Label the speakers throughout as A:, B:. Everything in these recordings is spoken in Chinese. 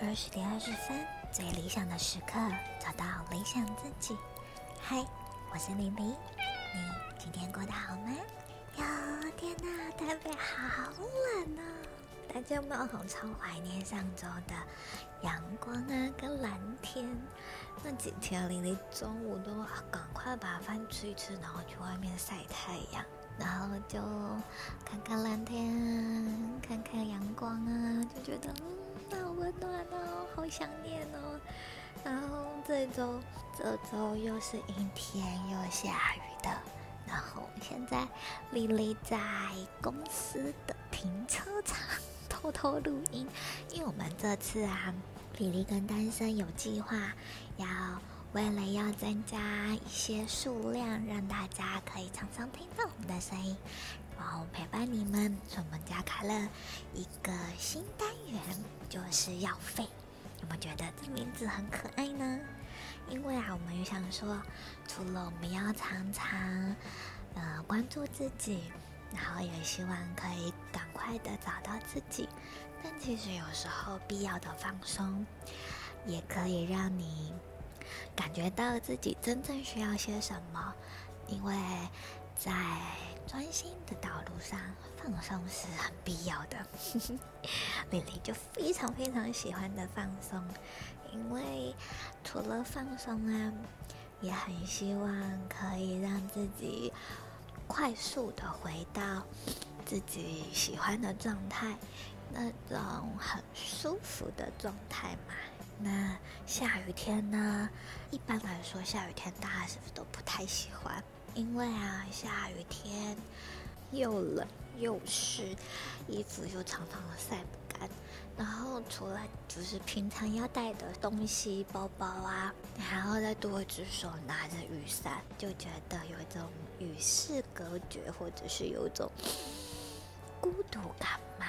A: 二十点二十分，最理想的时刻，找到理想自己。嗨，我是李黎，你今天过得好吗？哟，天哪，台北好冷啊！大家有没有好超怀念上周的阳光啊，跟蓝天？那几天李黎中午都赶快把饭吃一吃，然后去外面晒太阳。然后就看看蓝天，看看阳光啊，就觉得嗯，好温，想念哦。然后这周这周又是阴天又下雨的，然后现在李黎在公司的停车场偷偷录音，因为我们这次啊，李黎跟单身有计划要。为了要增加一些数量，让大家可以常常听到我们的声音，然后陪伴你们，所以我们家开了一个新单元，就是要废。我觉得这名字很可爱呢？因为啊，我们也想说，除了我们要常常呃关注自己，然后也希望可以赶快的找到自己，但其实有时候必要的放松，也可以让你。感觉到自己真正需要些什么，因为在专心的道路上放松是很必要的。李黎就非常非常喜欢的放松，因为除了放松啊，也很希望可以让自己快速的回到自己喜欢的状态，那种很舒服的状态嘛。那下雨天呢？一般来说，下雨天大家是不是都不太喜欢？因为啊，下雨天又冷又湿，衣服又常常晒不干。然后除了就是平常要带的东西，包包啊，还要再多一只手拿着雨伞，就觉得有一种与世隔绝，或者是有一种孤独感嘛。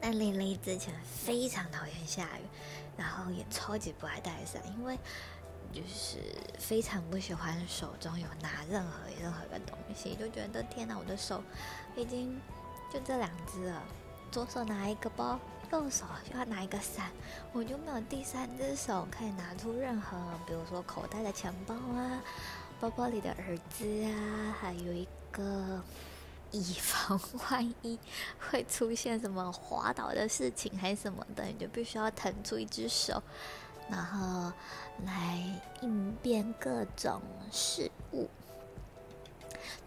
A: 但李黎之前非常讨厌下雨，然后也超级不爱带伞，因为就是非常不喜欢手中有拿任何任何的东西，就觉得天哪，我的手已经就这两只了，左手拿一个包，右手就要拿一个伞，我就没有第三只手可以拿出任何，比如说口袋的钱包啊，包包里的耳机啊，还有一个。以 防万一会出现什么滑倒的事情还是什么的，你就必须要腾出一只手，然后来应变各种事物。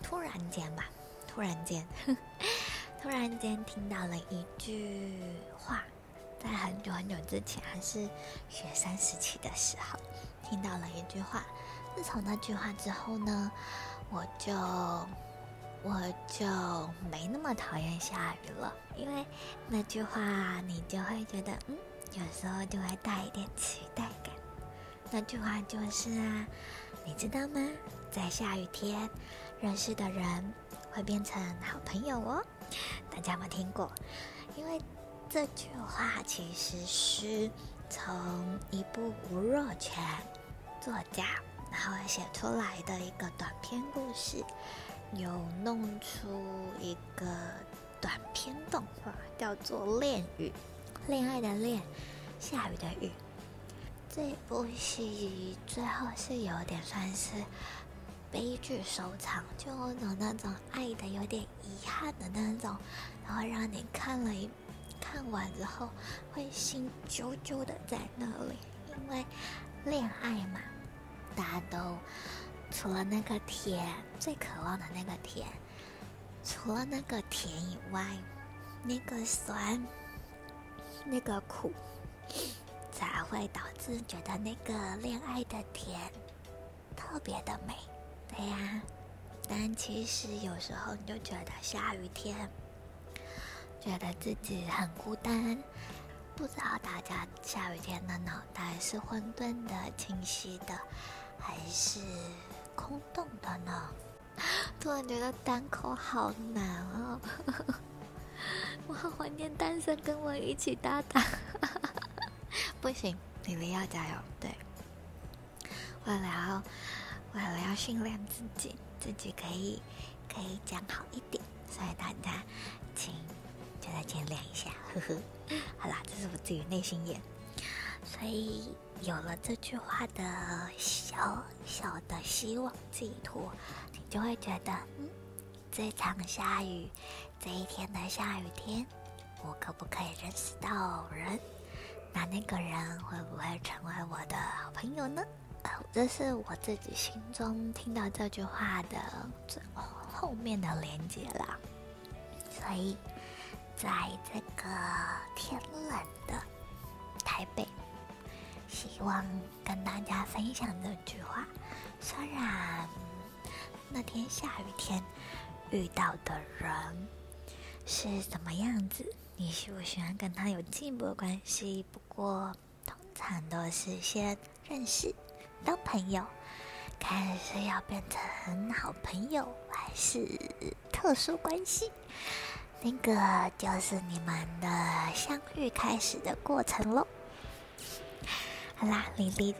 A: 突然间吧，突然间，突然间听到了一句话，在很久很久之前，还是学生时期的时候，听到了一句话。自从那句话之后呢，我就。我就没那么讨厌下雨了，因为那句话你就会觉得，嗯，有时候就会带一点期待感。那句话就是啊，你知道吗？在下雨天，认识的人会变成好朋友哦。大家有没有听过？因为这句话其实是从一部吴若权作家然后写出来的一个短篇故事。有弄出一个短篇动画，叫做《恋雨》，恋爱的恋，下雨的雨。这部戏最后是有点算是悲剧收场，就有种那种爱的有点遗憾的那种，然后让你看了一看完之后会心揪揪的在那里，因为恋爱嘛，大家都。除了那个甜，最渴望的那个甜，除了那个甜以外，那个酸，那个苦，才会导致觉得那个恋爱的甜特别的美，对呀。但其实有时候你就觉得下雨天，觉得自己很孤单。不知道大家下雨天的脑袋是混沌的、清晰的，还是？空洞的呢，突然觉得单口好难哦，我好怀念单身跟我一起搭档，不行，李黎要加油，对，为了要为了要训练自己，自己可以可以讲好一点，所以大家请觉得见谅一下，呵呵。好啦，这是我自己内心演。所以有了这句话的小小的希望寄托，你就会觉得，嗯，这场下雨，这一天的下雨天，我可不可以认识到人？那那个人会不会成为我的好朋友呢？呃，这是我自己心中听到这句话的最后面的连接啦。所以，在这个天冷的台北。希望跟大家分享这句话。虽然那天下雨天遇到的人是什么样子，你喜不喜欢跟他有进一步的关系？不过通常都是先认识当朋友，看是要变成好朋友还是特殊关系，那个就是你们的相遇开始的过程喽。好啦，李黎，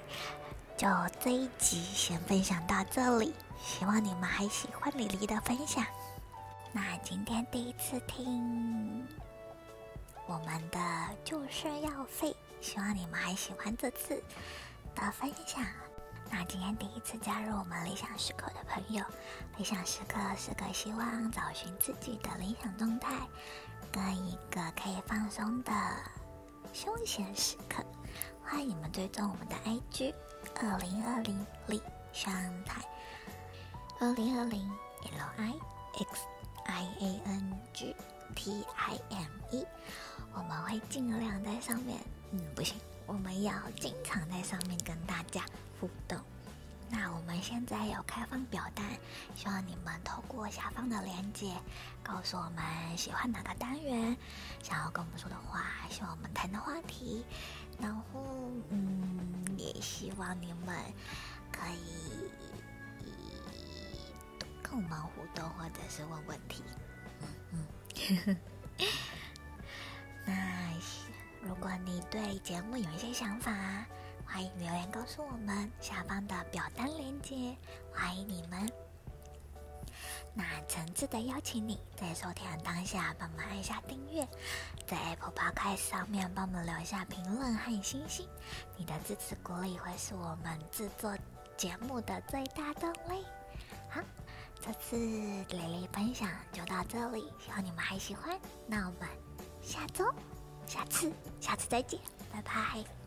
A: 就这一集先分享到这里，希望你们还喜欢李黎的分享。那今天第一次听我们的就是要废，希望你们还喜欢这次的分享。那今天第一次加入我们理想时刻的朋友，理想时刻是个希望找寻自己的理想状态，跟一个可以放松的休闲时刻。欢迎你们追踪我们的 IG，二零二零理想台，二零二零 L I X I A N G T I M E，我们会尽量在上面，嗯，不行，我们要经常在上面跟大家互动。那我们现在有开放表单，希望你们透过下方的链接，告诉我们喜欢哪个单元，想要跟我们说的话，希望我们谈的话题。然后，嗯，也希望你们可以跟我们互动，或者是问问题。嗯嗯。那如果你对节目有一些想法，欢迎留言告诉我们。下方的表单链接，欢迎你们。那诚挚的邀请你在收听的当下，帮忙按下订阅，在 Apple Podcast 上面帮我们留下评论和星星。你的支持鼓励会是我们制作节目的最大动力。好，这次蕾蕾分享就到这里，希望你们还喜欢。那我们下周、下次、下次再见，拜拜。